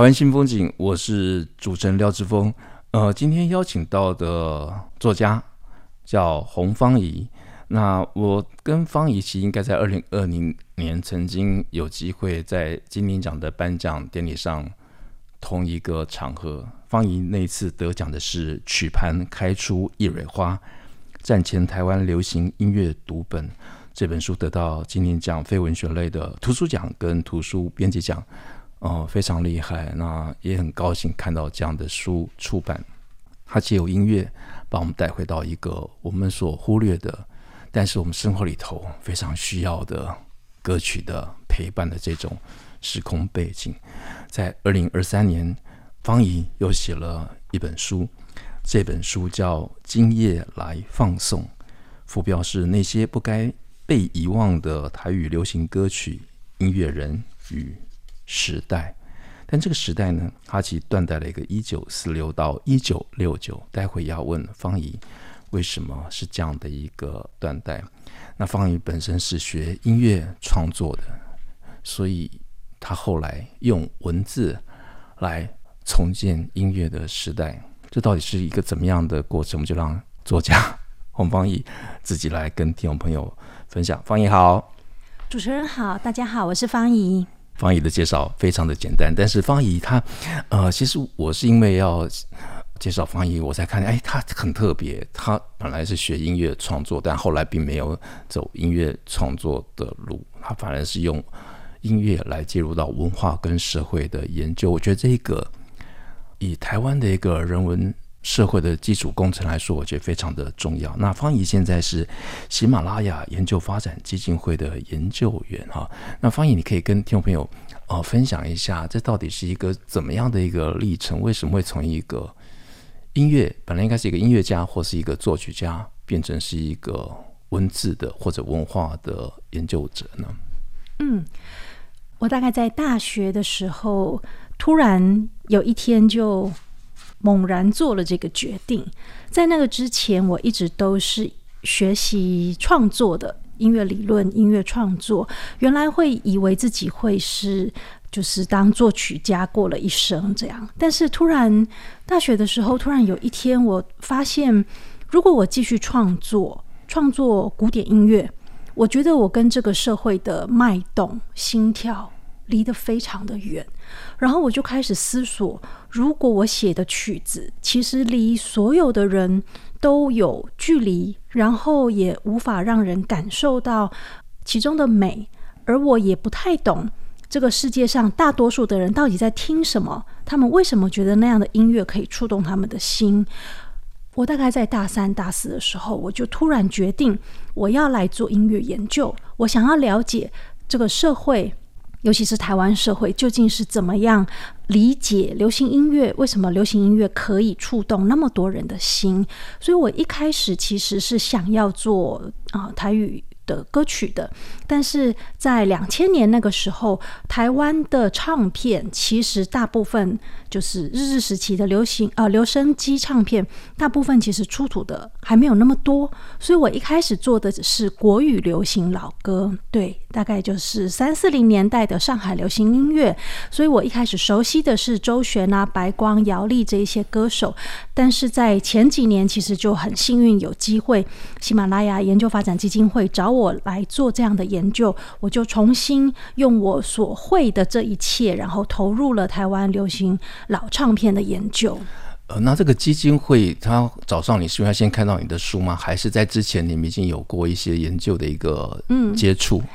台湾新风景，我是主持人廖志峰。呃，今天邀请到的作家叫洪芳怡。那我跟芳怡其实应该在二零二零年曾经有机会在金鼎奖的颁奖典礼上同一个场合。芳怡那一次得奖的是《曲盘开出一蕊花》，战前台湾流行音乐读本这本书得到金鼎奖非文学类的图书奖跟图书编辑奖。哦，非常厉害，那也很高兴看到这样的书出版。它借由音乐把我们带回到一个我们所忽略的，但是我们生活里头非常需要的歌曲的陪伴的这种时空背景。在二零二三年，方怡又写了一本书，这本书叫《今夜来放送》，副标是那些不该被遗忘的台语流行歌曲、音乐人与时代，但这个时代呢，它其实断代了一个一九四六到一九六九。待会要问方怡，为什么是这样的一个断代？那方怡本身是学音乐创作的，所以他后来用文字来重建音乐的时代。这到底是一个怎么样的过程？我们就让作家 洪方怡自己来跟听众朋友分享。方怡好，主持人好，大家好，我是方怡。方怡的介绍非常的简单，但是方怡她，呃，其实我是因为要介绍方怡，我才看见，哎，她很特别。她本来是学音乐创作，但后来并没有走音乐创作的路，她反而是用音乐来介入到文化跟社会的研究。我觉得这一个以台湾的一个人文。社会的基础工程来说，我觉得非常的重要。那方怡现在是喜马拉雅研究发展基金会的研究员哈。那方怡，你可以跟听众朋友呃分享一下，这到底是一个怎么样的一个历程？为什么会从一个音乐本来应该是一个音乐家或是一个作曲家，变成是一个文字的或者文化的研究者呢？嗯，我大概在大学的时候，突然有一天就。猛然做了这个决定，在那个之前，我一直都是学习创作的音乐理论、音乐创作。原来会以为自己会是就是当作曲家过了一生这样，但是突然大学的时候，突然有一天，我发现，如果我继续创作，创作古典音乐，我觉得我跟这个社会的脉动、心跳。离得非常的远，然后我就开始思索：如果我写的曲子其实离所有的人都有距离，然后也无法让人感受到其中的美，而我也不太懂这个世界上大多数的人到底在听什么，他们为什么觉得那样的音乐可以触动他们的心？我大概在大三、大四的时候，我就突然决定我要来做音乐研究，我想要了解这个社会。尤其是台湾社会究竟是怎么样理解流行音乐？为什么流行音乐可以触动那么多人的心？所以我一开始其实是想要做啊、台语。的歌曲的，但是在两千年那个时候，台湾的唱片其实大部分就是日治时期的流行呃留声机唱片，大部分其实出土的还没有那么多，所以我一开始做的只是国语流行老歌，对，大概就是三四零年代的上海流行音乐，所以我一开始熟悉的是周璇啊、白光、姚丽这一些歌手，但是在前几年其实就很幸运有机会，喜马拉雅研究发展基金会找我。我来做这样的研究，我就重新用我所会的这一切，然后投入了台湾流行老唱片的研究。呃，那这个基金会他找上你，是因为他先看到你的书吗？还是在之前你们已经有过一些研究的一个嗯接触？嗯，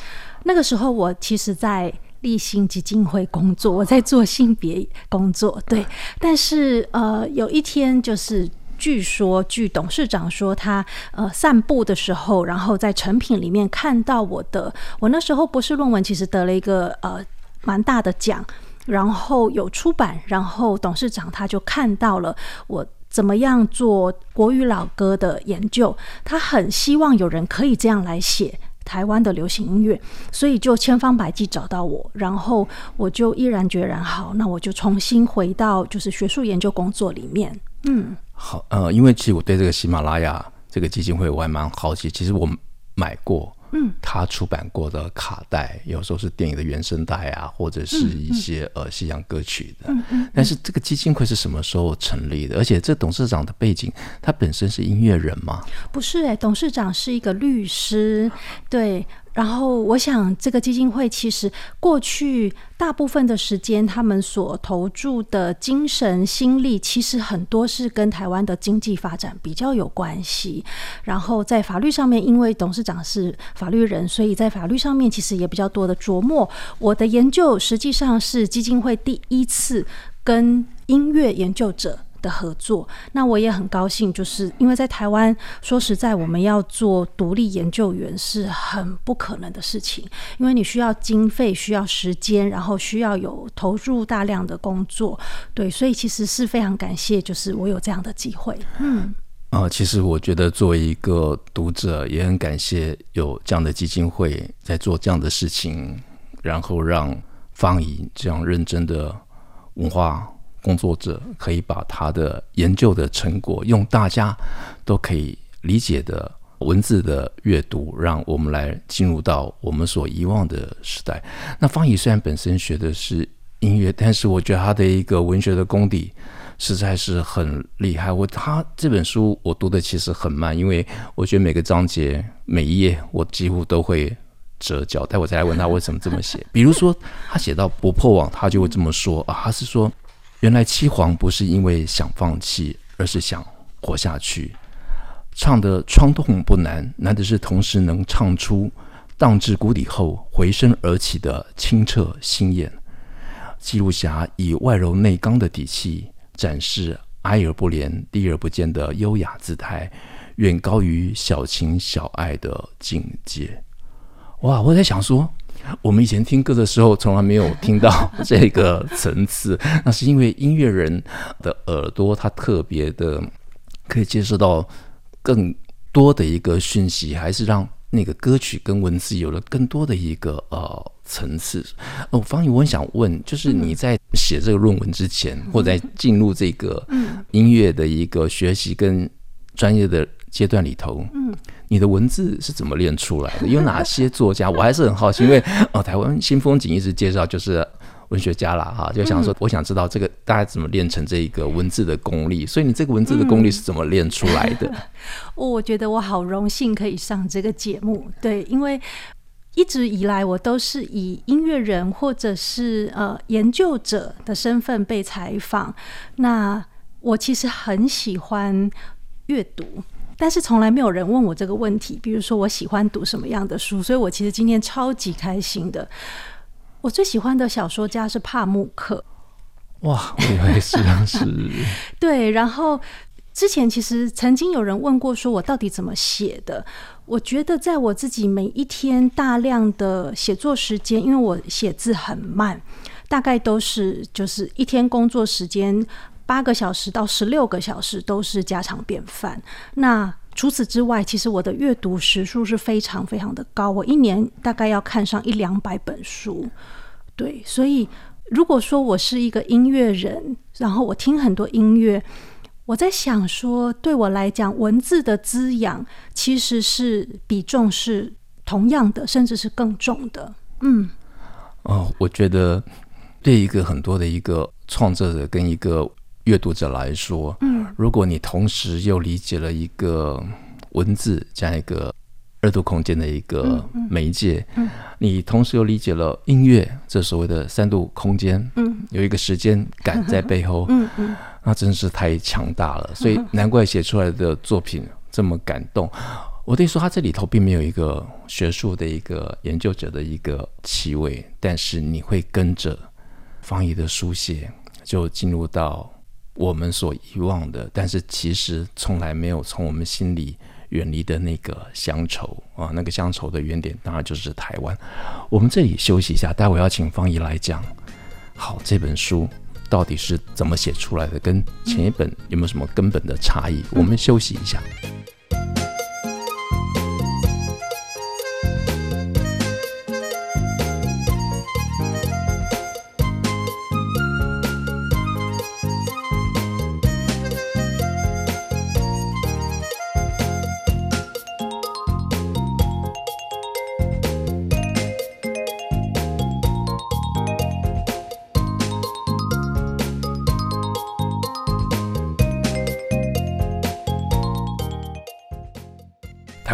那个时候我其实，在立新基金会工作，我在做性别工作，对。但是呃，有一天就是。据说，据董事长说，他呃散步的时候，然后在成品里面看到我的，我那时候博士论文其实得了一个呃蛮大的奖，然后有出版，然后董事长他就看到了我怎么样做国语老歌的研究，他很希望有人可以这样来写台湾的流行音乐，所以就千方百计找到我，然后我就毅然决然，好，那我就重新回到就是学术研究工作里面，嗯。好，呃，因为其实我对这个喜马拉雅这个基金会我还蛮好奇。其实我买过，嗯，他出版过的卡带，有时候是电影的原声带啊，或者是一些、嗯、呃西洋歌曲的。但是这个基金会是什么时候成立的？而且这董事长的背景，他本身是音乐人吗？不是、欸，哎，董事长是一个律师，对。然后，我想这个基金会其实过去大部分的时间，他们所投注的精神心力，其实很多是跟台湾的经济发展比较有关系。然后在法律上面，因为董事长是法律人，所以在法律上面其实也比较多的琢磨。我的研究实际上是基金会第一次跟音乐研究者的合作，那我也很高兴，就是因为在台湾，说实在，我们要做独立研究员是很不可能的事情，因为你需要经费，需要时间，然后需要有投入大量的工作，对，所以其实是非常感谢，就是我有这样的机会。嗯，呃，其实我觉得作为一个读者，也很感谢有这样的基金会在做这样的事情，然后让方怡这样认真的文化。工作者可以把他的研究的成果用大家都可以理解的文字的阅读，让我们来进入到我们所遗忘的时代。那方怡虽然本身学的是音乐，但是我觉得他的一个文学的功底实在是很厉害。我他这本书我读的其实很慢，因为我觉得每个章节每一页我几乎都会折角。待会再来问他为什么这么写。比如说他写到不破网，他就会这么说啊，他是说。原来七黄不是因为想放弃，而是想活下去。唱的创痛不难，难的是同时能唱出荡至谷底后回声而起的清澈心艳。记录侠以外柔内刚的底气，展示哀而不怜、低而不见的优雅姿态，远高于小情小爱的境界。哇！我在想说。我们以前听歌的时候，从来没有听到 这个层次。那是因为音乐人的耳朵，他特别的可以接受到更多的一个讯息，还是让那个歌曲跟文字有了更多的一个呃层次。哦，方宇，我很想问，就是你在写这个论文之前，或在进入这个音乐的一个学习跟专业的阶段里头，嗯。你的文字是怎么练出来的？有哪些作家？我还是很好奇，因为哦，台湾新风景一直介绍就是文学家啦，哈，就想说，我想知道这个大家怎么练成这一个文字的功力。所以你这个文字的功力是怎么练出来的？嗯，我觉得我好荣幸可以上这个节目，对，因为一直以来我都是以音乐人或者是呃研究者的身份被采访。那我其实很喜欢阅读。但是从来没有人问我这个问题，比如说我喜欢读什么样的书，所以我其实今天超级开心的。我最喜欢的小说家是帕慕克。哇，我以为是是。对，然后之前其实曾经有人问过，说我到底怎么写的？我觉得在我自己每一天大量的写作时间，因为我写字很慢，大概都是就是一天工作时间。八个小时到十六个小时都是家常便饭。那除此之外，其实我的阅读时数是非常非常的高。我一年大概要看上一两百本书。对，所以如果说我是一个音乐人，然后我听很多音乐，我在想说，对我来讲，文字的滋养其实是比重是同样的，甚至是更重的。嗯，哦，我觉得对一个很多的一个创作者跟一个。阅读者来说，嗯，如果你同时又理解了一个文字这样一个二度空间的一个媒介，嗯，嗯，你同时又理解了音乐这所谓的三度空间，嗯，有一个时间感在背后，嗯嗯，那真是太强大了，所以难怪写出来的作品这么感动。我得说，他这里头并没有一个学术的一个研究者的一个气味，但是你会跟着方怡的书写，就进入到。我们所遗忘的，但是其实从来没有从我们心里远离的那个乡愁啊，那个乡愁的原点当然就是台湾。我们这里休息一下，待会要请方怡来讲。好，这本书到底是怎么写出来的？跟前一本有没有什么根本的差异？我们休息一下。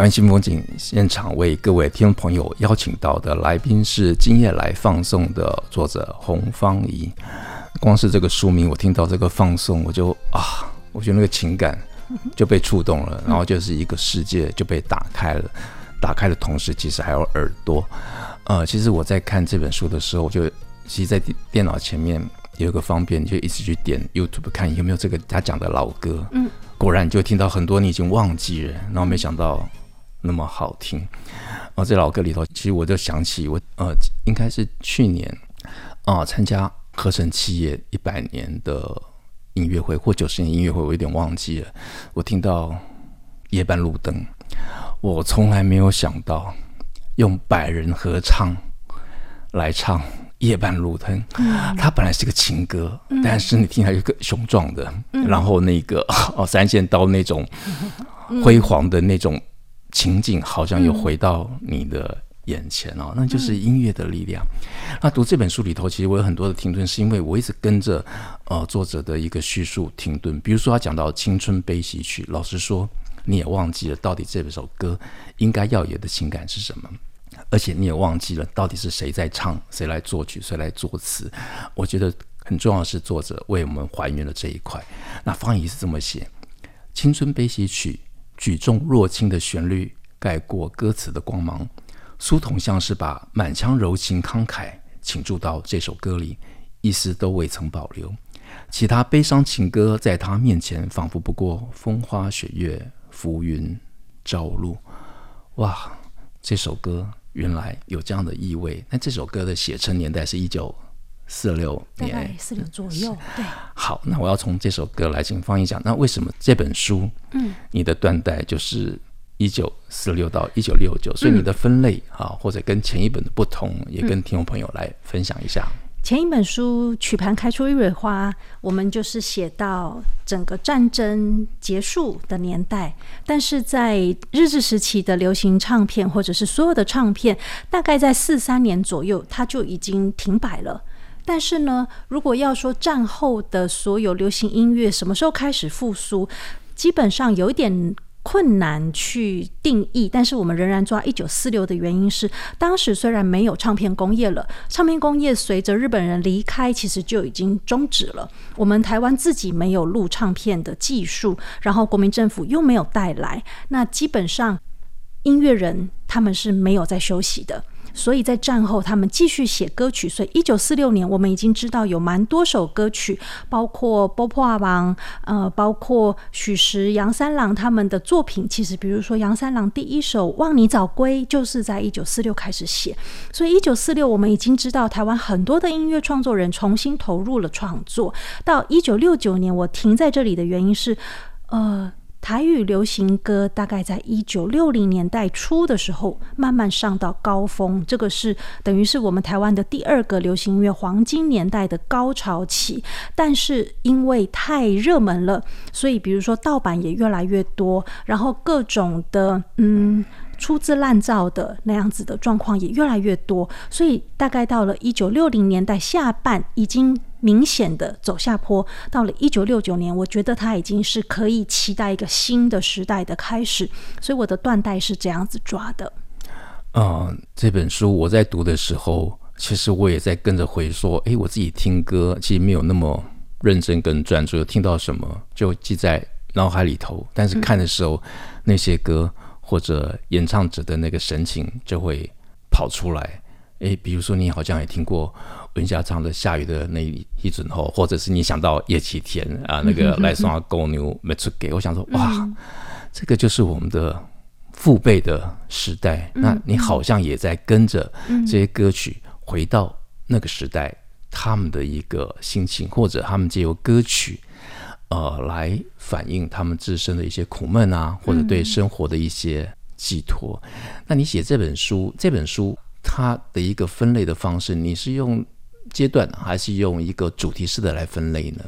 台湾新风景现场为各位听众朋友邀请到的来宾是今夜来放送的作者洪芳怡。光是这个书名，我听到这个放送，我就啊，我觉得那个情感就被触动了，然后就是一个世界就被打开了。打开的同时，其实还有耳朵。呃，其实我在看这本书的时候，我就其实在电脑前面有一个方便，就一直去点 YouTube 看有没有这个他讲的老歌。嗯，果然你就听到很多你已经忘记了，然后没想到。那么好听，哦，这老歌里头，其实我就想起我呃，应该是去年啊、呃，参加合成企业一百年的音乐会或九十年音乐会，我有点忘记了。我听到夜半路灯，我从来没有想到用百人合唱来唱夜半路灯。嗯、它本来是个情歌，嗯、但是你听起来有个雄壮的，嗯、然后那个哦三线刀那种辉煌的那种。情景好像又回到你的眼前哦，嗯、那就是音乐的力量。嗯、那读这本书里头，其实我有很多的停顿，是因为我一直跟着呃作者的一个叙述停顿。比如说他讲到《青春悲喜曲》，老实说你也忘记了到底这首歌应该要有的情感是什么，而且你也忘记了到底是谁在唱，谁来作曲，谁来作词。我觉得很重要的是作者为我们还原了这一块。那方怡是这么写，《青春悲喜曲》。举重若轻的旋律盖过歌词的光芒，苏童像是把满腔柔情慷慨倾注到这首歌里，一丝都未曾保留。其他悲伤情歌在他面前仿佛不过风花雪月、浮云朝露。哇，这首歌原来有这样的意味。那这首歌的写成年代是一九四六年，四六左右。对，好，那我要从这首歌来请方一讲。那为什么这本书，嗯，你的断代就是一九四六到一九六九，所以你的分类啊，或者跟前一本的不同，也跟听众朋友来分享一下。前一本书《曲盘开出一蕊花》，我们就是写到整个战争结束的年代，但是在日治时期的流行唱片或者是所有的唱片，大概在四三年左右，它就已经停摆了。但是呢，如果要说战后的所有流行音乐什么时候开始复苏，基本上有一点困难去定义。但是我们仍然抓一九四六的原因是，当时虽然没有唱片工业了，唱片工业随着日本人离开，其实就已经终止了。我们台湾自己没有录唱片的技术，然后国民政府又没有带来，那基本上音乐人他们是没有在休息的。所以在战后，他们继续写歌曲。所以一九四六年，我们已经知道有蛮多首歌曲，包括波破王，呃，包括许石、杨三郎他们的作品。其实，比如说杨三郎第一首《望你早归》，就是在一九四六开始写。所以一九四六，我们已经知道台湾很多的音乐创作人重新投入了创作。到一九六九年，我停在这里的原因是，呃。台语流行歌大概在一九六零年代初的时候慢慢上到高峰，这个是等于是我们台湾的第二个流行音乐黄金年代的高潮期。但是因为太热门了，所以比如说盗版也越来越多，然后各种的嗯。粗制滥造的那样子的状况也越来越多，所以大概到了一九六零年代下半，已经明显的走下坡。到了一九六九年，我觉得它已经是可以期待一个新的时代的开始。所以我的断代是这样子抓的。嗯、呃，这本书我在读的时候，其实我也在跟着回说，诶，我自己听歌其实没有那么认真跟专注，听到什么就记在脑海里头，但是看的时候、嗯、那些歌。或者演唱者的那个神情就会跑出来，诶，比如说你好像也听过文霞唱的《下雨的那一阵后》，或者是你想到叶启田啊那个来双公牛没出给，我想说哇，嗯、这个就是我们的父辈的时代，嗯、那你好像也在跟着这些歌曲回到那个时代，他们的一个心情，或者他们借由歌曲呃来反映他们自身的一些苦闷啊，或者对生活的一些寄托。嗯、那你写这本书，这本书。它的一个分类的方式，你是用阶段还是用一个主题式的来分类呢？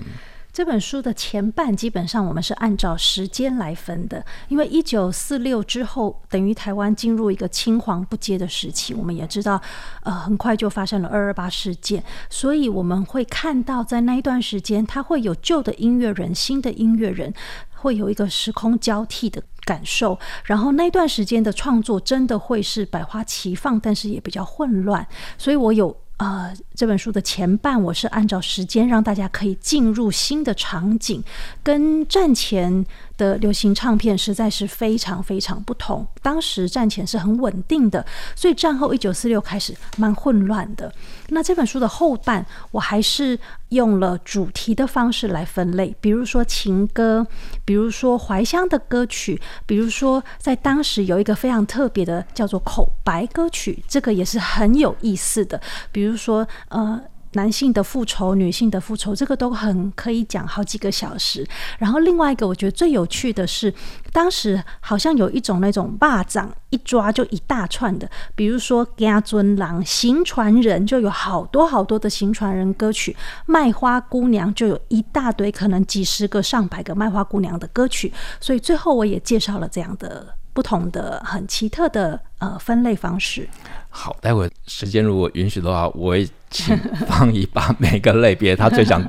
这本书的前半基本上我们是按照时间来分的，因为一九四六之后等于台湾进入一个青黄不接的时期。我们也知道，呃，很快就发生了二二八事件，所以我们会看到在那一段时间，它会有旧的音乐人、新的音乐人，会有一个时空交替的感受。然后那段时间的创作真的会是百花齐放，但是也比较混乱。所以我有。呃，这本书的前半我是按照时间让大家可以进入新的场景，跟战前的流行唱片实在是非常非常不同。当时战前是很稳定的，所以战后一九四六开始蛮混乱的。那这本书的后半，我还是用了主题的方式来分类，比如说情歌，比如说怀乡的歌曲，比如说在当时有一个非常特别的叫做口白歌曲，这个也是很有意思的。比如说，呃。男性的复仇，女性的复仇，这个都很可以讲好几个小时。然后另外一个，我觉得最有趣的是，当时好像有一种那种蚂蚱一抓就一大串的，比如说《家尊郎》《行船人》，就有好多好多的行船人歌曲，《卖花姑娘》就有一大堆，可能几十个、上百个卖花姑娘的歌曲。所以最后我也介绍了这样的不同的、很奇特的呃分类方式。好，待会时间如果允许的话，我会请芳宜把每个类别他最想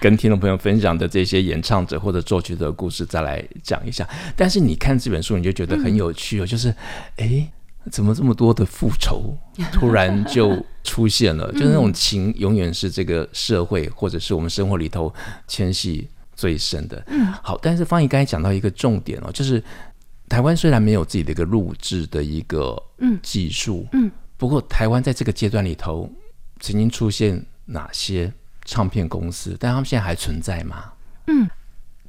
跟听众朋友分享的这些演唱者或者作曲的故事再来讲一下。但是你看这本书，你就觉得很有趣哦，嗯、就是哎，怎么这么多的复仇突然就出现了？就是那种情，永远是这个社会或者是我们生活里头牵系最深的。嗯，好，但是方怡刚才讲到一个重点哦，就是台湾虽然没有自己的一个录制的一个技术，嗯。嗯不过，台湾在这个阶段里头，曾经出现哪些唱片公司？但他们现在还存在吗？嗯，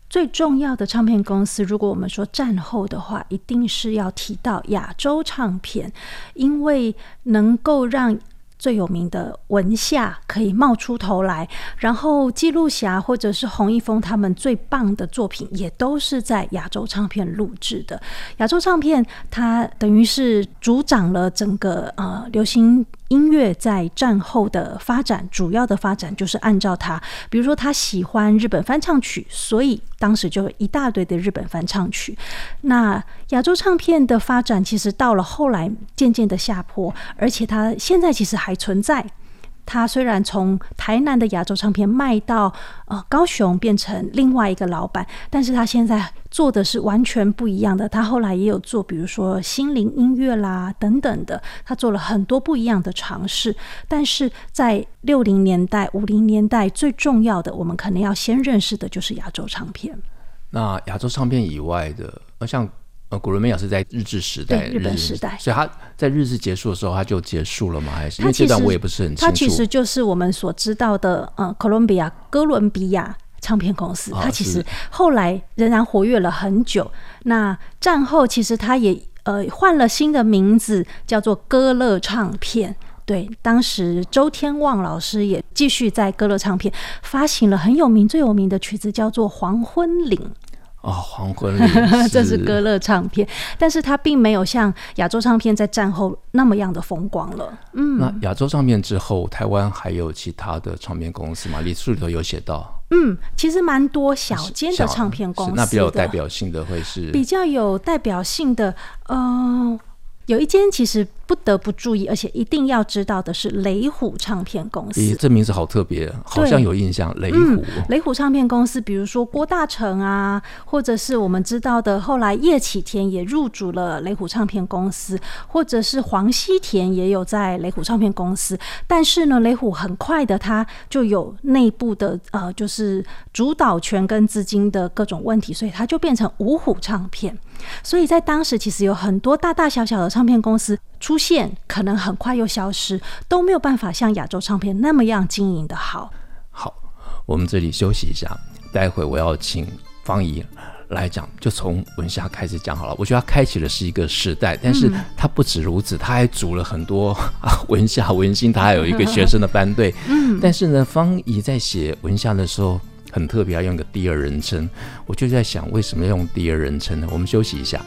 最重要的唱片公司，如果我们说战后的话，一定是要提到亚洲唱片，因为能够让。最有名的文夏可以冒出头来，然后记录侠或者是洪一峰他们最棒的作品也都是在亚洲唱片录制的。亚洲唱片它等于是主掌了整个呃流行。音乐在战后的发展，主要的发展就是按照他，比如说他喜欢日本翻唱曲，所以当时就一大堆的日本翻唱曲。那亚洲唱片的发展，其实到了后来渐渐的下坡，而且它现在其实还存在。他虽然从台南的亚洲唱片卖到呃高雄，变成另外一个老板，但是他现在做的是完全不一样的。他后来也有做，比如说心灵音乐啦等等的，他做了很多不一样的尝试。但是在六零年代、五零年代，最重要的，我们可能要先认识的就是亚洲唱片。那亚洲唱片以外的，像。古伦美亚是在日治时代，日本时代，所以他在日治结束的时候他就结束了吗？还是因为这段我也不是很清楚。他其实就是我们所知道的，呃，哥伦比亚哥伦比亚唱片公司。他其实后来仍然活跃了很久。那战后其实他也呃换了新的名字，叫做歌乐唱片。对，当时周天旺老师也继续在歌乐唱片发行了很有名、最有名的曲子，叫做《黄昏岭》。哦，黄昏 岭，这是歌乐唱片，但是它并没有像亚洲唱片在战后那么样的风光了。嗯，那亚洲唱片之后，台湾还有其他的唱片公司吗？李书里头有写到。嗯，其实蛮多小间的唱片公司，那比较有代表性的会是比较有代表性的，呃。有一间其实不得不注意，而且一定要知道的是雷虎唱片公司。咦，这名字好特别，好像有印象。雷虎、嗯，雷虎唱片公司，比如说郭大成啊，或者是我们知道的，后来叶启田也入主了雷虎唱片公司，或者是黄西田也有在雷虎唱片公司。但是呢，雷虎很快的，它就有内部的呃，就是主导权跟资金的各种问题，所以它就变成五虎唱片。所以在当时，其实有很多大大小小的唱片公司出现，可能很快又消失，都没有办法像亚洲唱片那么样经营的好。好，我们这里休息一下，待会我要请方怡来讲，就从文夏开始讲好了。我觉得他开启的是一个时代，但是他不止如此，他还组了很多啊 文夏文心，他还有一个学生的 班队。嗯，但是呢，方怡在写文夏的时候很特别，要用个第二人称。我就在想，为什么要用第二人称呢？我们休息一下。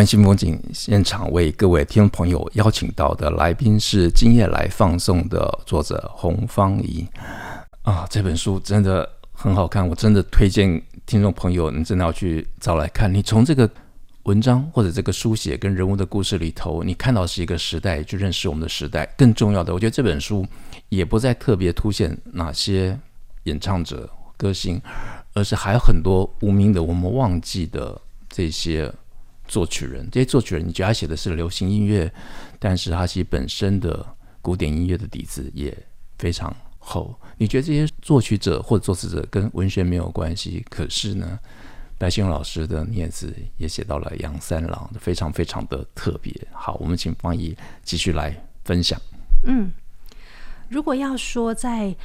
湾新风景现场为各位听众朋友邀请到的来宾是今夜来放送的作者洪芳怡啊，这本书真的很好看，我真的推荐听众朋友，你真的要去找来看。你从这个文章或者这个书写跟人物的故事里头，你看到是一个时代，去认识我们的时代。更重要的，我觉得这本书也不再特别凸显哪些演唱者、歌星，而是还有很多无名的、我们忘记的这些。作曲人，这些作曲人，你觉得他写的是流行音乐，但是他其实本身的古典音乐的底子也非常厚。你觉得这些作曲者或者作词者跟文学没有关系，可是呢，白先勇老师的《孽子》也写到了杨三郎，非常非常的特别。好，我们请方怡继续来分享。嗯，如果要说在。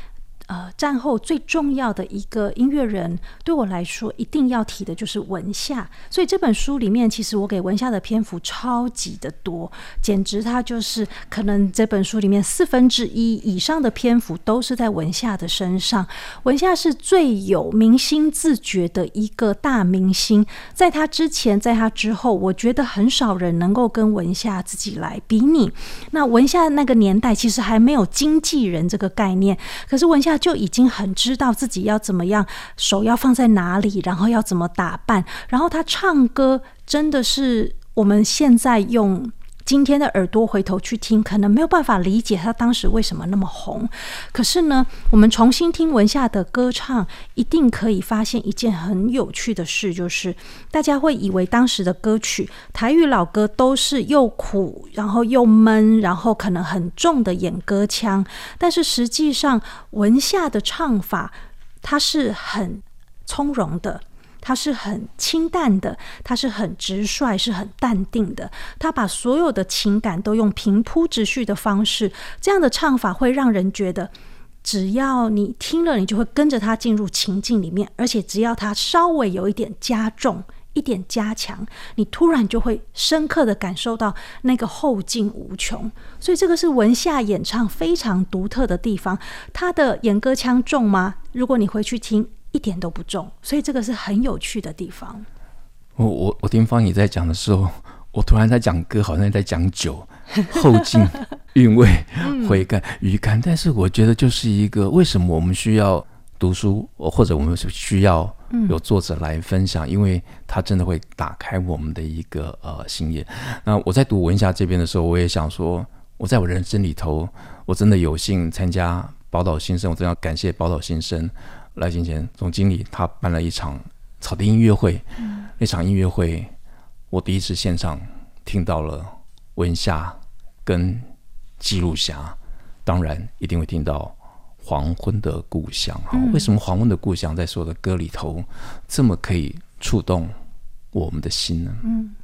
呃，战后最重要的一个音乐人，对我来说一定要提的就是文夏。所以这本书里面，其实我给文夏的篇幅超级的多，简直他就是可能这本书里面四分之一以上的篇幅都是在文夏的身上。文夏是最有明星自觉的一个大明星，在他之前，在他之后，我觉得很少人能够跟文夏自己来比拟。那文夏那个年代其实还没有经纪人这个概念，可是文夏。就已经很知道自己要怎么样，手要放在哪里，然后要怎么打扮。然后他唱歌真的是我们现在用今天的耳朵回头去听，可能没有办法理解他当时为什么那么红。可是呢，我们重新听文夏的歌唱，一定可以发现一件很有趣的事，就是大家会以为当时的歌曲台语老歌都是又苦，然后又闷，然后可能很重的演歌腔。但是实际上，文夏的唱法，它是很从容的。他是很清淡的，他是很直率，是很淡定的。他把所有的情感都用平铺直叙的方式，这样的唱法会让人觉得，只要你听了，你就会跟着他进入情境里面。而且只要他稍微有一点加重、一点加强，你突然就会深刻的感受到那个后劲无穷。所以这个是文夏演唱非常独特的地方。他的演歌腔重吗？如果你回去听。一点都不重，所以这个是很有趣的地方。我我我听方也在讲的时候，我突然在讲歌，好像在讲酒，后劲、韵味、回甘、余甘。但是我觉得，就是一个为什么我们需要读书，或者我们需要有作者来分享，因为他真的会打开我们的一个呃心眼。那我在读文夏这边的时候，我也想说，我在我人生里头，我真的有幸参加宝岛新生，我真的要感谢宝岛新生。赖金钱总经理他办了一场草地音乐会，嗯、那场音乐会我第一次现场听到了文夏跟记录侠，当然一定会听到黄昏的故乡。为什么黄昏的故乡在所有的歌里头这么可以触动我们的心呢？嗯，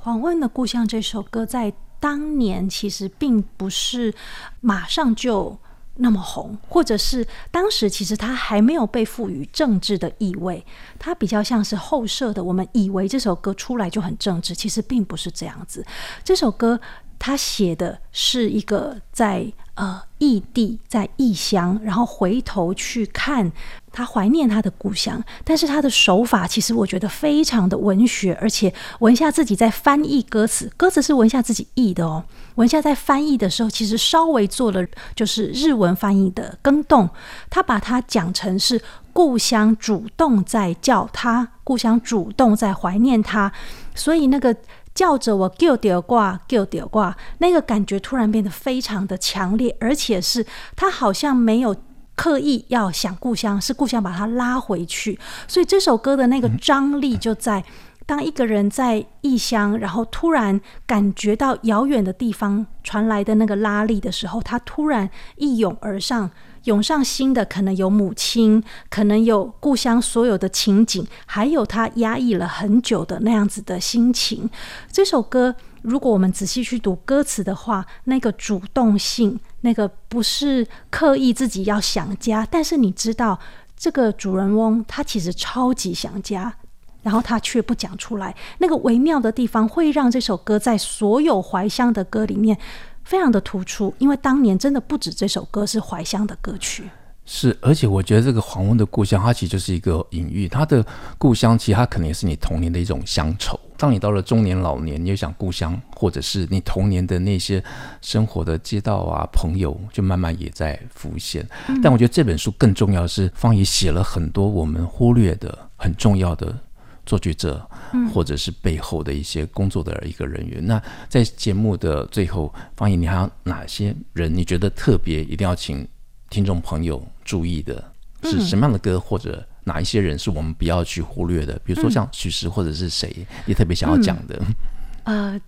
黄昏的故乡这首歌在当年其实并不是马上就。那么红，或者是当时其实它还没有被赋予政治的意味，它比较像是后设的。我们以为这首歌出来就很政治，其实并不是这样子。这首歌它写的是一个在呃异地，在异乡，然后回头去看他怀念他的故乡，但是他的手法其实我觉得非常的文学，而且文夏自己在翻译歌词，歌词是文夏自己译的哦。文夏在翻译的时候，其实稍微做了就是日文翻译的更动，他把它讲成是故乡主动在叫他，故乡主动在怀念他，所以那个。叫着我丢丢挂丢丢挂，那个感觉突然变得非常的强烈，而且是他好像没有刻意要想故乡，是故乡把他拉回去。所以这首歌的那个张力就在，当一个人在异乡，然后突然感觉到遥远的地方传来的那个拉力的时候，他突然一涌而上。涌上心的可能有母亲，可能有故乡所有的情景，还有他压抑了很久的那样子的心情。这首歌，如果我们仔细去读歌词的话，那个主动性，那个不是刻意自己要想家，但是你知道，这个主人翁他其实超级想家，然后他却不讲出来。那个微妙的地方，会让这首歌在所有怀乡的歌里面。非常的突出，因为当年真的不止这首歌是怀乡的歌曲。是，而且我觉得这个黄昏的故乡，它其实就是一个隐喻。他的故乡，其实它可能也是你童年的一种乡愁。当你到了中年老年，你又想故乡，或者是你童年的那些生活的街道啊、朋友，就慢慢也在浮现。嗯、但我觉得这本书更重要的是，方怡写了很多我们忽略的很重要的。作曲者，或者是背后的一些工作的一个人员。嗯、那在节目的最后，方怡，你还有哪些人你觉得特别一定要请听众朋友注意的？是什么样的歌，或者哪一些人是我们不要去忽略的？比如说像许石，或者是谁，你特别想要讲的？嗯呃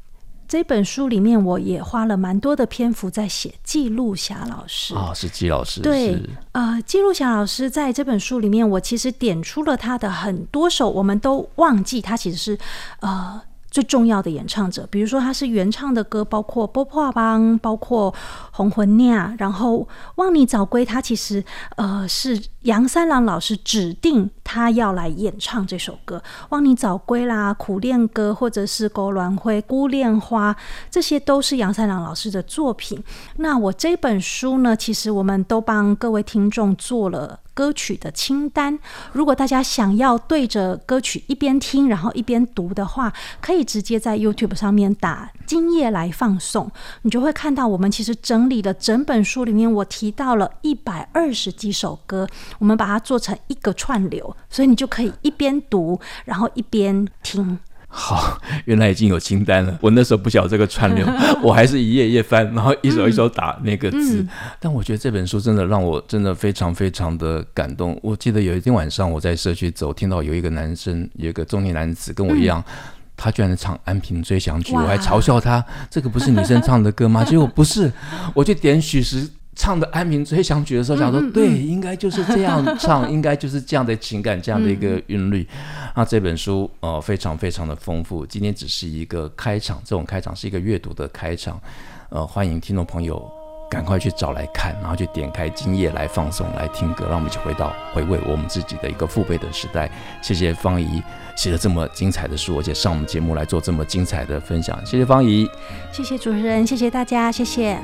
这本书里面，我也花了蛮多的篇幅在写记录霞老师啊、哦，是纪老师。对，呃，记录霞老师在这本书里面，我其实点出了他的很多首，我们都忘记他其实是呃。最重要的演唱者，比如说他是原唱的歌，包括《波破邦》，包括《红魂酿》，然后《望你早归》，他其实呃是杨三郎老师指定他要来演唱这首歌，《望你早归》啦，《苦恋歌》或者是《勾鸾灰》《孤恋花》，这些都是杨三郎老师的作品。那我这本书呢，其实我们都帮各位听众做了。歌曲的清单，如果大家想要对着歌曲一边听，然后一边读的话，可以直接在 YouTube 上面打“今夜来放送”，你就会看到我们其实整理了整本书里面，我提到了一百二十几首歌，我们把它做成一个串流，所以你就可以一边读，然后一边听。好，原来已经有清单了。我那时候不晓得这个串流，我还是一页一页翻，然后一首一首打那个字。嗯、但我觉得这本书真的让我真的非常非常的感动。我记得有一天晚上我在社区走，听到有一个男生，有一个中年男子跟我一样，嗯、他居然唱《安平追想曲》，我还嘲笑他，这个不是女生唱的歌吗？结果不是，我就点许石。唱的《安平追想曲》的时候，想说对，应该就是这样唱，应该就是这样的情感，这样的一个韵律。那这本书呃非常非常的丰富。今天只是一个开场，这种开场是一个阅读的开场。呃，欢迎听众朋友赶快去找来看，然后去点开今夜来放松来听歌，让我们一起回到回味我们自己的一个父辈的时代。谢谢方怡写了这么精彩的书，而且上我们节目来做这么精彩的分享。谢谢方怡，谢谢主持人，谢谢大家，谢谢。